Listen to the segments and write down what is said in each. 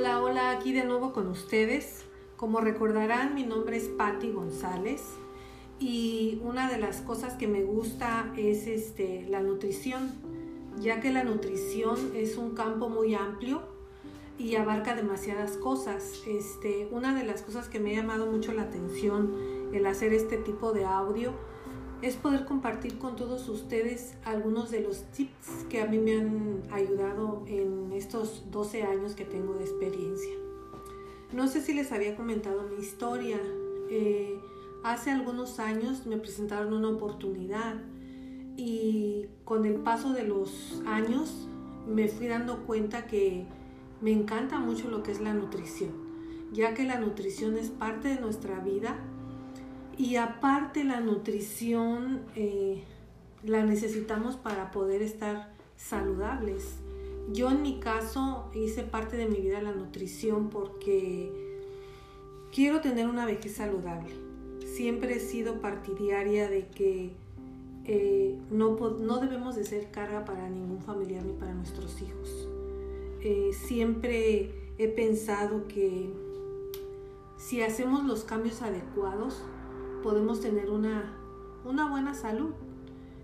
Hola, hola, aquí de nuevo con ustedes. Como recordarán, mi nombre es Patti González y una de las cosas que me gusta es este, la nutrición, ya que la nutrición es un campo muy amplio y abarca demasiadas cosas. Este, una de las cosas que me ha llamado mucho la atención el hacer este tipo de audio es poder compartir con todos ustedes algunos de los tips que a mí me han ayudado en estos 12 años que tengo de experiencia. No sé si les había comentado mi historia. Eh, hace algunos años me presentaron una oportunidad y con el paso de los años me fui dando cuenta que me encanta mucho lo que es la nutrición, ya que la nutrición es parte de nuestra vida y aparte la nutrición eh, la necesitamos para poder estar saludables. Yo en mi caso hice parte de mi vida la nutrición porque quiero tener una vejez saludable. Siempre he sido partidaria de que eh, no, no, debemos de ser carga para ningún familiar ni para nuestros hijos. Eh, siempre he pensado que si hacemos los cambios adecuados, podemos tener una, buena salud.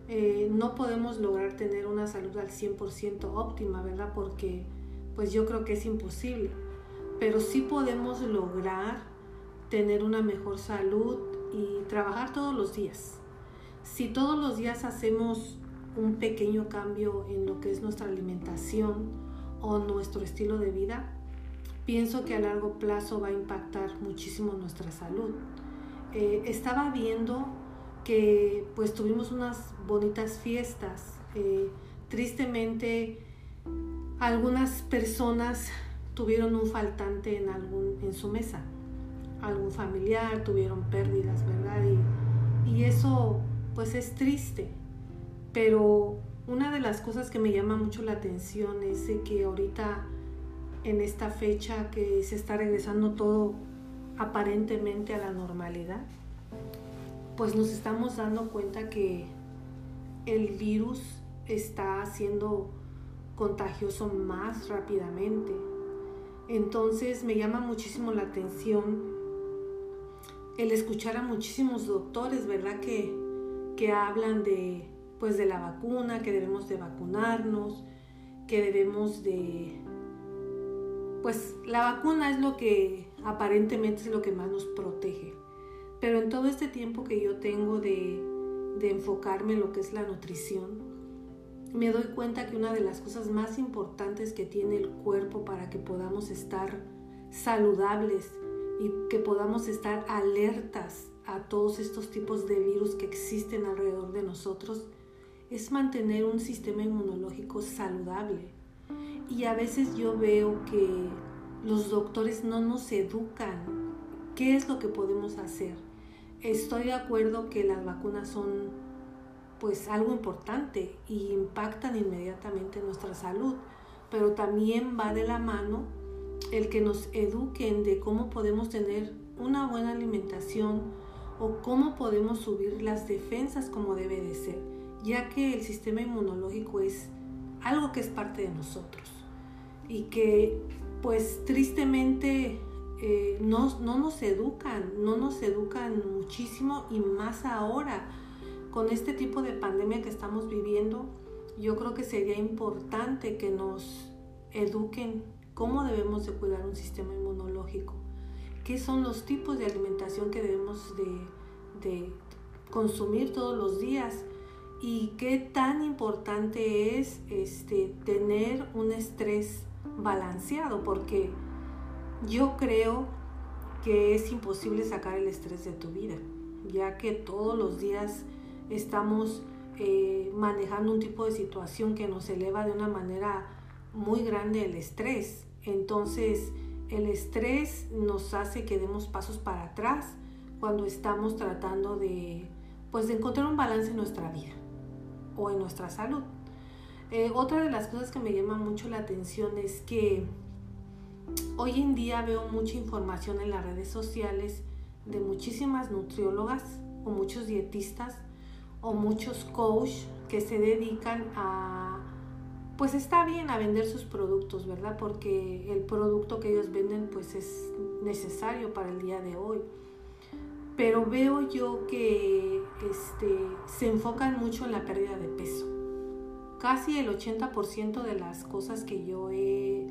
Eh, no podemos lograr tener una salud al 100% óptima, ¿verdad? Porque pues yo creo que es imposible. Pero sí podemos lograr tener una mejor salud y trabajar todos los días. Si todos los días hacemos un pequeño cambio en lo que es nuestra alimentación o nuestro estilo de vida, pienso que a largo plazo va a impactar muchísimo nuestra salud. Estaba viendo que pues tuvimos unas bonitas fiestas. Tristemente algunas personas tuvieron un faltante en, algún, en su mesa, algún familiar, tuvieron pérdidas, ¿verdad? Y, y eso pues es triste, pero una de las cosas que me llama mucho la atención es que ahorita en esta fecha que se está regresando todo aparentemente a la normalidad, pues nos estamos dando cuenta que el virus está siendo contagioso más rápidamente. Entonces me llama muchísimo la atención el escuchar a muchísimos doctores, ¿verdad? Que, que hablan de, pues, de la vacuna, que debemos de vacunarnos, que debemos de... Pues la vacuna es lo que aparentemente es lo que más nos protege. Pero en todo este tiempo que yo tengo de, enfocarme en lo que es la nutrición, me doy cuenta que una de las cosas más importantes que tiene el cuerpo para que podamos estar saludables y que podamos estar alertas a todos estos tipos de virus que existen alrededor de nosotros es mantener un sistema inmunológico saludable. Y a veces yo veo que los doctores no nos educan qué es lo que podemos hacer. Estoy de acuerdo que las vacunas son pues algo importante y impactan inmediatamente nuestra salud, pero también va de la mano el que nos eduquen de cómo podemos tener una buena alimentación o cómo podemos subir las defensas como debe de ser, ya que el sistema inmunológico es algo que es parte de nosotros y que pues tristemente eh, no, no nos educan, no nos educan muchísimo y más ahora con este tipo de pandemia que estamos viviendo, yo creo que sería importante que nos eduquen cómo debemos de cuidar un sistema inmunológico, qué son los tipos de alimentación que debemos de, de consumir todos los días y qué tan importante es este, tener un estrés balanceado, porque yo creo que es imposible sacar el estrés de tu vida, ya que todos los días estamos eh, manejando un tipo de situación que nos eleva de una manera muy grande el estrés. Entonces, el estrés nos hace que demos pasos para atrás cuando estamos tratando de, pues, de encontrar un balance en nuestra vida o en nuestra salud. Eh, otra de las cosas que me llama mucho la atención es que hoy en día veo mucha información en las redes sociales de muchísimas nutriólogas o muchos dietistas o muchos coach que se dedican a pues está bien a vender sus productos, ¿verdad? Porque el producto que ellos venden pues es necesario para el día de hoy. Pero veo yo que este, se enfocan mucho en la pérdida de peso. Casi el 80% de las cosas que yo he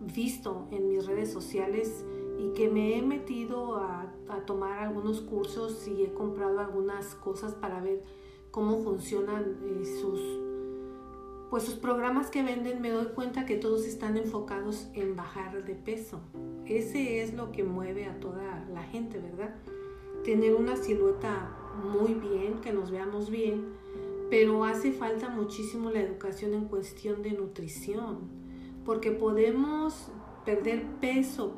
visto en mis redes sociales y que me he metido a, tomar algunos cursos y he comprado algunas cosas para ver cómo funcionan sus pues sus programas que venden me doy cuenta que todos están enfocados en bajar de peso. Ese es lo que mueve a toda la gente, ¿verdad? Tener una silueta muy bien, que nos veamos bien, pero hace falta muchísimo la educación en cuestión de nutrición, porque podemos perder peso,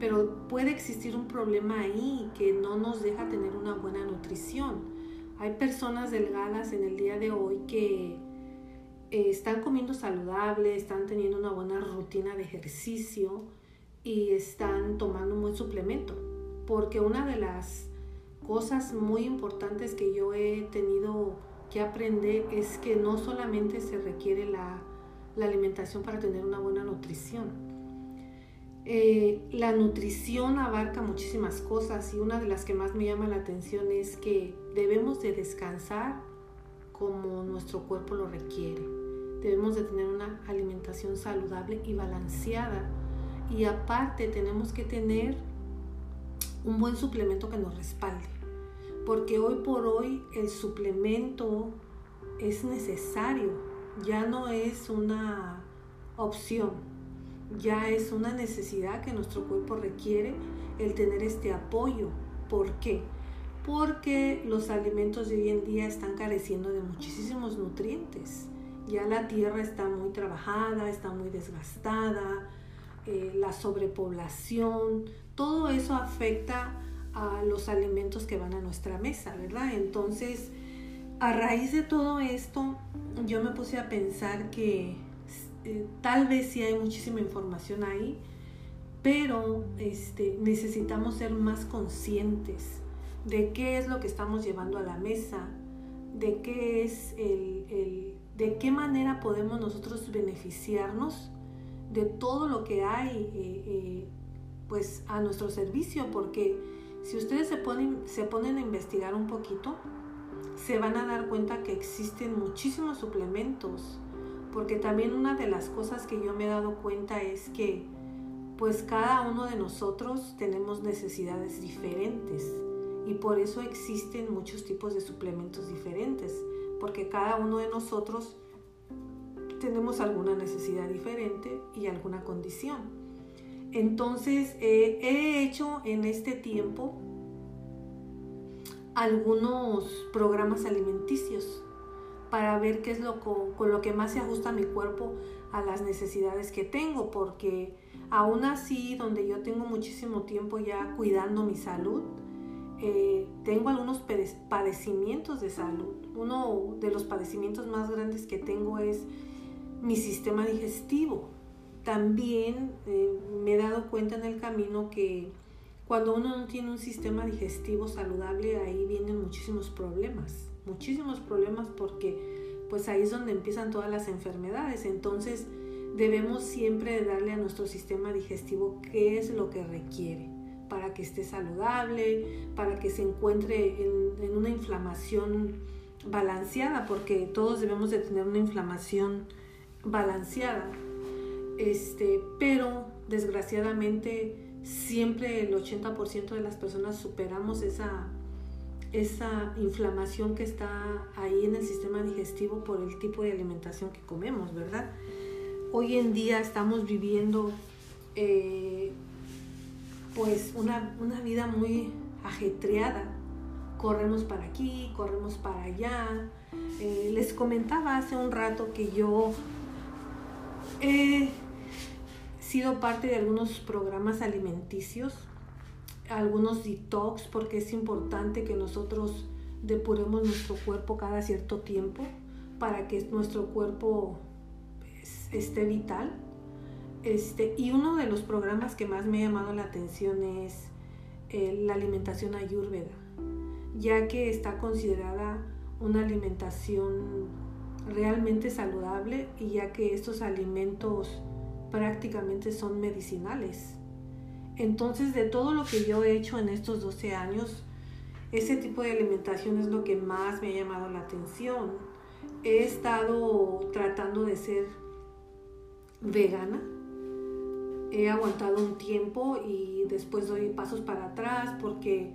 pero puede existir un problema ahí que no nos deja tener una buena nutrición. Hay personas delgadas en el día de hoy que eh, están comiendo saludable, están teniendo una buena rutina de ejercicio y están tomando un buen suplemento. Porque una de las cosas muy importantes que yo he tenido que aprender es que no solamente se requiere la, alimentación para tener una buena nutrición. Eh, la nutrición abarca muchísimas cosas y una de las que más me llama la atención es que debemos de descansar como nuestro cuerpo lo requiere. Debemos de tener una alimentación saludable y balanceada. Y aparte tenemos que tener un buen suplemento que nos respalde. Porque hoy por hoy el suplemento es necesario. Ya no es una opción. Ya es una necesidad que nuestro cuerpo requiere el tener este apoyo. ¿Por qué? Porque los alimentos de hoy en día están careciendo de muchísimos nutrientes ya la tierra está muy trabajada, está muy desgastada, eh, la sobrepoblación, todo eso afecta a los alimentos que van a nuestra mesa, ¿verdad? Entonces, a raíz de todo esto, yo me puse a pensar que eh, tal vez sí hay muchísima información ahí, pero este, necesitamos ser más conscientes de qué es lo que estamos llevando a la mesa, de qué es el de qué manera podemos nosotros beneficiarnos de todo lo que hay eh, eh, pues a nuestro servicio, porque si ustedes se ponen, se ponen a investigar un poquito, se van a dar cuenta que existen muchísimos suplementos, porque también una de las cosas que yo me he dado cuenta es que pues cada uno de nosotros tenemos necesidades diferentes. Y por eso existen muchos tipos de suplementos diferentes. Porque cada uno de nosotros tenemos alguna necesidad diferente y alguna condición. Entonces, eh, he hecho en este tiempo algunos programas alimenticios para ver qué es lo con, lo que más se ajusta mi cuerpo a las necesidades que tengo, porque aún así, donde yo tengo muchísimo tiempo ya cuidando mi salud, eh, tengo algunos padecimientos de salud. Uno de los padecimientos más grandes que tengo es mi sistema digestivo. También eh, me he dado cuenta en el camino que cuando uno no tiene un sistema digestivo saludable, ahí vienen muchísimos problemas. Muchísimos problemas porque pues ahí es donde empiezan todas las enfermedades. Entonces debemos siempre darle a nuestro sistema digestivo qué es lo que requiere para que esté saludable, para que se encuentre en, una inflamación balanceada, porque todos debemos de tener una inflamación balanceada. Este, pero desgraciadamente siempre el 80% de las personas superamos esa, esa inflamación que está ahí en el sistema digestivo por el tipo de alimentación que comemos, ¿verdad? Hoy en día estamos viviendo eh, pues una, vida muy ajetreada. Corremos para aquí, corremos para allá. Eh, les comentaba hace un rato que yo he sido parte de algunos programas alimenticios, algunos detox, porque es importante que nosotros depuremos nuestro cuerpo cada cierto tiempo para que nuestro cuerpo pues, esté vital. Este, y uno de los programas que más me ha llamado la atención es eh, la alimentación ayurveda, ya que está considerada una alimentación realmente saludable y ya que estos alimentos prácticamente son medicinales. Entonces, de todo lo que yo he hecho en estos 12 años, ese tipo de alimentación es lo que más me ha llamado la atención. He estado tratando de ser vegana. He aguantado un tiempo y después doy pasos para atrás porque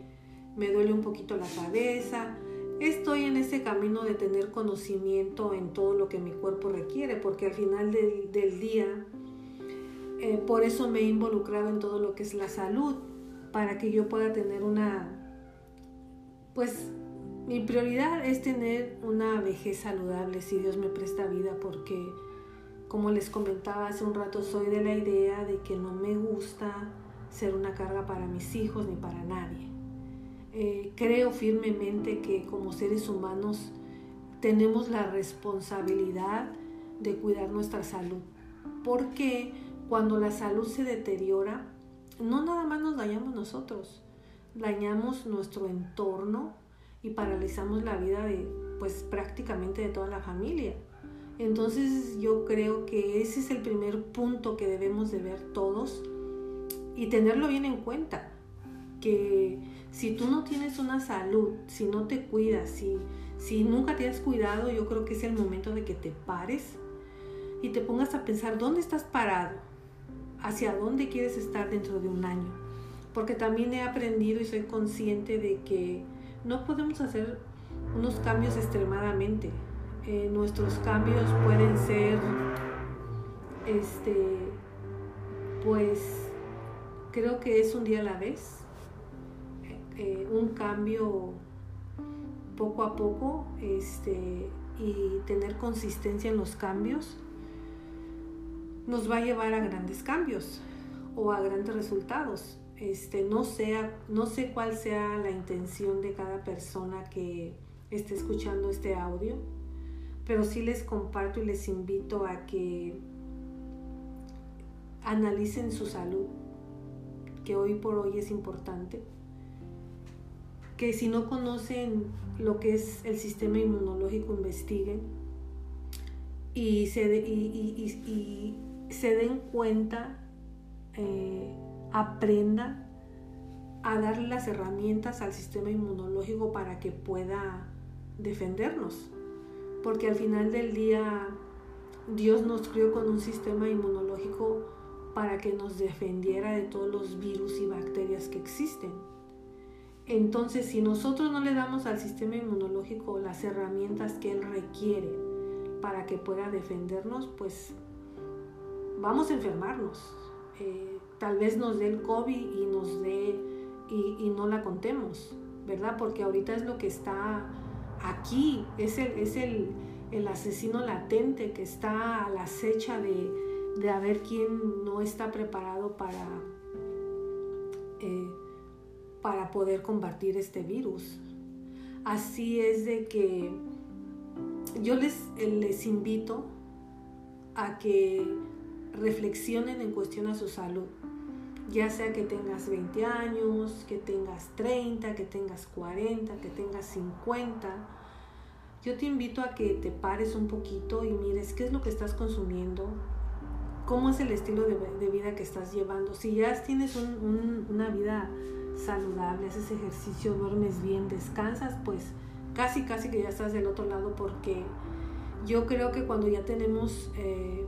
me duele un poquito la cabeza. Estoy en ese camino de tener conocimiento en todo lo que mi cuerpo requiere porque al final del, día, eh, por eso me he involucrado en todo lo que es la salud, para que yo pueda tener una, pues mi prioridad es tener una vejez saludable si Dios me presta vida porque como les comentaba hace un rato, soy de la idea de que no me gusta ser una carga para mis hijos ni para nadie. Eh, creo firmemente que como seres humanos tenemos la responsabilidad de cuidar nuestra salud. Porque cuando la salud se deteriora, no nada más nos dañamos nosotros, dañamos nuestro entorno y paralizamos la vida de pues prácticamente de toda la familia. Entonces yo creo que ese es el primer punto que debemos de ver todos y tenerlo bien en cuenta, que si tú no tienes una salud, si no te cuidas, si, si nunca te has cuidado, yo creo que es el momento de que te pares y te pongas a pensar dónde estás parado, hacia dónde quieres estar dentro de un año. Porque también he aprendido y soy consciente de que no podemos hacer unos cambios extremadamente. Eh, nuestros cambios pueden ser, este, pues creo que es un día a la vez, eh, un cambio poco a poco este, y tener consistencia en los cambios nos va a llevar a grandes cambios o a grandes resultados. Este, no, sea, no sé cuál sea la intención de cada persona que esté escuchando este audio pero sí les comparto y les invito a que analicen su salud, que hoy por hoy es importante. Que si no conocen lo que es el sistema inmunológico, investiguen y se, se den cuenta, eh, aprendan a darle las herramientas al sistema inmunológico para que pueda defendernos porque al final del día Dios nos crió con un sistema inmunológico para que nos defendiera de todos los virus y bacterias que existen. Entonces, si nosotros no le damos al sistema inmunológico las herramientas que él requiere para que pueda defendernos, pues vamos a enfermarnos. Eh, tal vez nos dé el COVID y nos dé y, y no la contemos, ¿verdad? Porque ahorita es lo que está aquí, es el, es el, asesino latente que está a la acecha de, de a ver quién no está preparado para, eh, para poder combatir este virus. Así es de que yo les, les invito a que reflexionen en cuestión a su salud ya sea que tengas 20 años, que tengas 30, que tengas 40, que tengas 50. Yo te invito a que te pares un poquito y mires qué es lo que estás consumiendo, cómo es el estilo de, vida que estás llevando. Si ya tienes una vida saludable, haces ejercicio, duermes bien, descansas, pues casi, casi que ya estás del otro lado porque yo creo que cuando ya tenemos eh,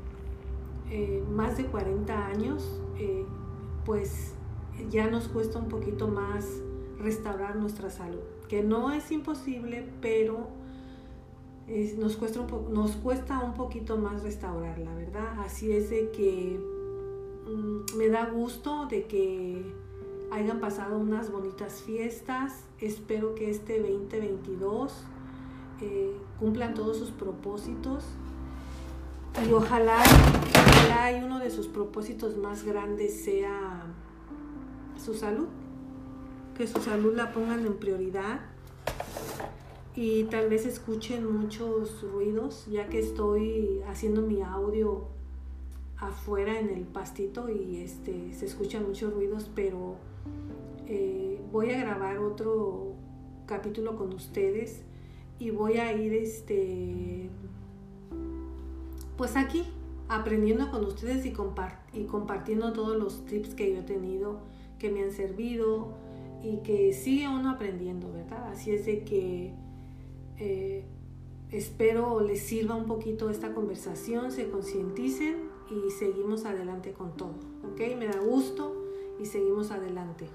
más de 40 años, eh, pues ya nos cuesta un poquito más restaurar nuestra salud, que no es imposible, pero nos, cuesta un nos cuesta un poquito más restaurarla, ¿verdad? Así es de que mm, me da gusto de que hayan pasado unas bonitas fiestas, espero que este 2022 eh, cumplan todos sus propósitos y ojalá, ojalá uno de sus propósitos más grandes sea su salud, que su salud la pongan en prioridad. Y tal vez escuchen muchos ruidos, ya que estoy haciendo mi audio afuera en el pastito y este, se escuchan muchos ruidos, pero eh, voy a grabar otro capítulo con ustedes y voy a ir este pues aquí, aprendiendo con ustedes y, compartiendo todos los tips que yo he tenido, que me han servido y que sigue uno aprendiendo, ¿verdad? Así es de que eh, espero les sirva un poquito esta conversación, se concienticen y seguimos adelante con todo, ¿ok? Me da gusto y seguimos adelante.